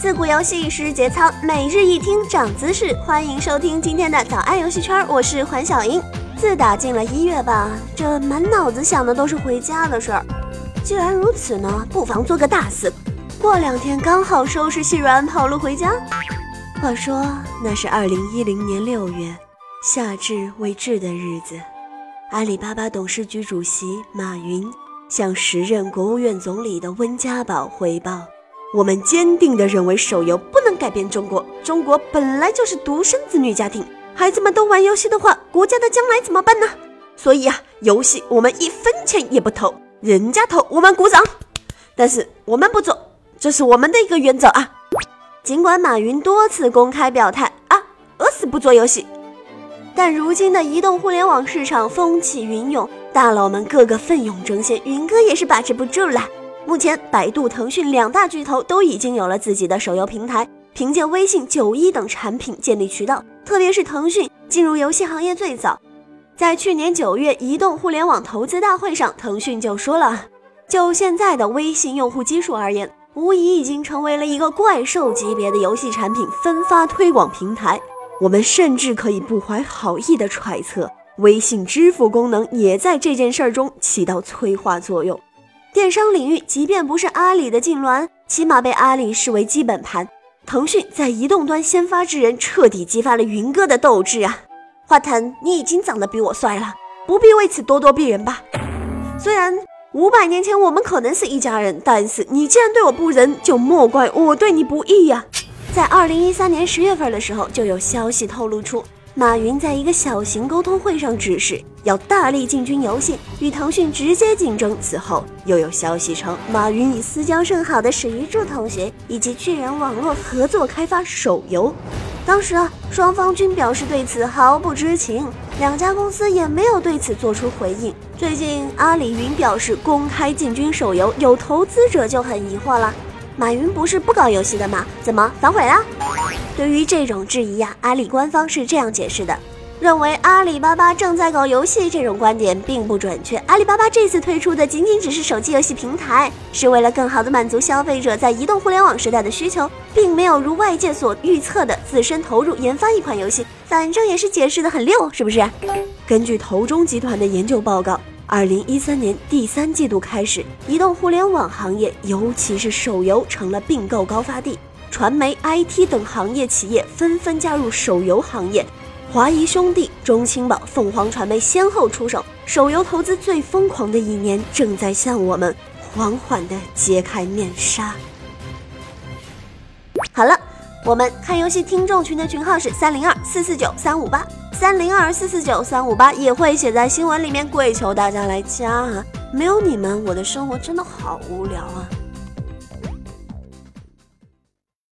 自古游戏时节操，每日一听长姿势。欢迎收听今天的早安游戏圈，我是环小英。自打进了一月吧，这满脑子想的都是回家的事儿。既然如此呢，不妨做个大事，过两天刚好收拾细软跑路回家。话说那是二零一零年六月，夏至未至的日子，阿里巴巴董事局主席马云向时任国务院总理的温家宝汇报。我们坚定地认为，手游不能改变中国。中国本来就是独生子女家庭，孩子们都玩游戏的话，国家的将来怎么办呢？所以啊，游戏我们一分钱也不投，人家投我们鼓掌。但是我们不做，这是我们的一个原则啊。尽管马云多次公开表态啊，饿死不做游戏，但如今的移动互联网市场风起云涌，大佬们个个奋勇争先，云哥也是把持不住了。目前，百度、腾讯两大巨头都已经有了自己的手游平台，凭借微信、九一等产品建立渠道。特别是腾讯进入游戏行业最早，在去年九月移动互联网投资大会上，腾讯就说了，就现在的微信用户基数而言，无疑已经成为了一个怪兽级别的游戏产品分发推广平台。我们甚至可以不怀好意的揣测，微信支付功能也在这件事儿中起到催化作用。电商领域，即便不是阿里的痉挛，起码被阿里视为基本盘。腾讯在移动端先发制人，彻底激发了云哥的斗志啊！华腾，你已经长得比我帅了，不必为此咄咄逼人吧？虽然五百年前我们可能是一家人，但是你既然对我不仁，就莫怪我对你不义呀！在二零一三年十月份的时候，就有消息透露出。马云在一个小型沟通会上指示，要大力进军游戏，与腾讯直接竞争。此后又有消息称，马云与私交甚好的史玉柱同学以及巨人网络合作开发手游。当时啊，双方均表示对此毫不知情，两家公司也没有对此做出回应。最近，阿里云表示公开进军手游，有投资者就很疑惑了：马云不是不搞游戏的吗？怎么反悔了？对于这种质疑呀，阿里官方是这样解释的：认为阿里巴巴正在搞游戏这种观点并不准确。阿里巴巴这次推出的仅仅只是手机游戏平台，是为了更好的满足消费者在移动互联网时代的需求，并没有如外界所预测的自身投入研发一款游戏。反正也是解释的很溜，是不是？根据投中集团的研究报告，二零一三年第三季度开始，移动互联网行业，尤其是手游，成了并购高发地。传媒、IT 等行业企业纷纷加入手游行业，华谊兄弟、中青宝、凤凰传媒先后出手，手游投资最疯狂的一年正在向我们缓缓地揭开面纱。好了，我们看游戏听众群的群号是三零二四四九三五八，三零二四四九三五八也会写在新闻里面，跪求大家来加啊！没有你们，我的生活真的好无聊啊！